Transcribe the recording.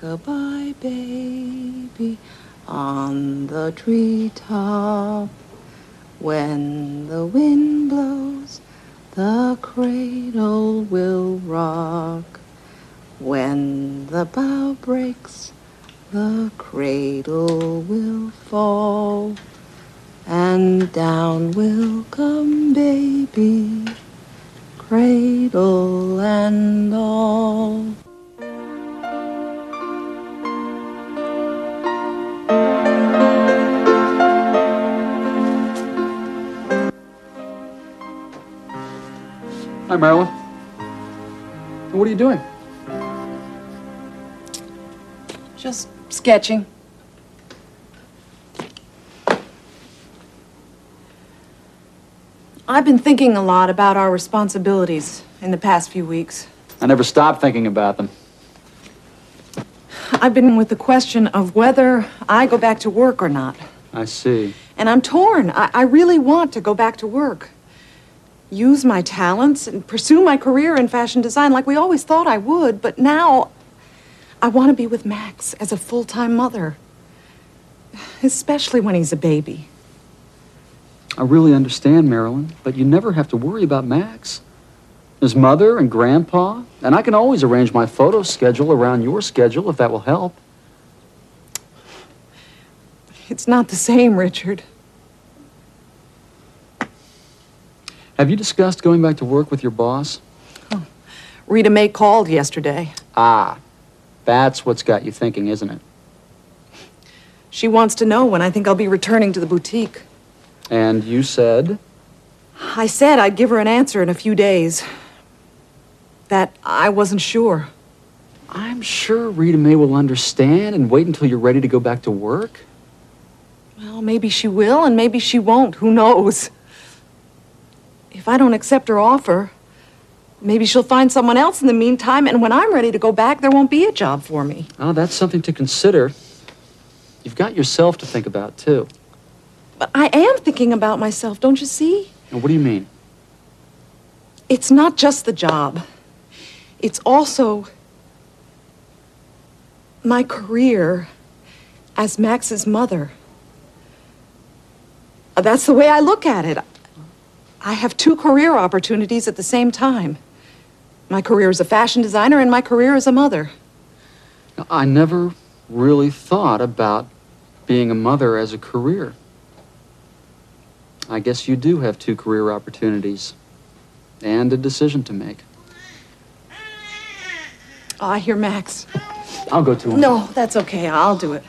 Rock-a-bye baby on the treetop. When the wind blows, the cradle will rock. When the bough breaks, the cradle will fall. And down will come baby, cradle and all. Hi, Marilyn. What are you doing? Just sketching. I've been thinking a lot about our responsibilities in the past few weeks. I never stopped thinking about them. I've been with the question of whether I go back to work or not. I see. And I'm torn. I, I really want to go back to work. Use my talents and pursue my career in fashion design like we always thought I would, but now I want to be with Max as a full time mother, especially when he's a baby. I really understand, Marilyn, but you never have to worry about Max. His mother and grandpa, and I can always arrange my photo schedule around your schedule if that will help. It's not the same, Richard. Have you discussed going back to work with your boss? Rita Mae called yesterday. Ah, that's what's got you thinking, isn't it? She wants to know when I think I'll be returning to the boutique. And you said, I said I'd give her an answer in a few days. That I wasn't sure. I'm sure Rita Mae will understand and wait until you're ready to go back to work. Well, maybe she will, and maybe she won't. Who knows? If I don't accept her offer, maybe she'll find someone else in the meantime, and when I'm ready to go back, there won't be a job for me. Oh, that's something to consider. You've got yourself to think about, too. But I am thinking about myself, don't you see? Now, what do you mean? It's not just the job, it's also my career as Max's mother. That's the way I look at it. I have two career opportunities at the same time my career as a fashion designer and my career as a mother. I never really thought about being a mother as a career. I guess you do have two career opportunities and a decision to make. Ah, oh, I hear Max. I'll go to him. No, that's okay. I'll do it.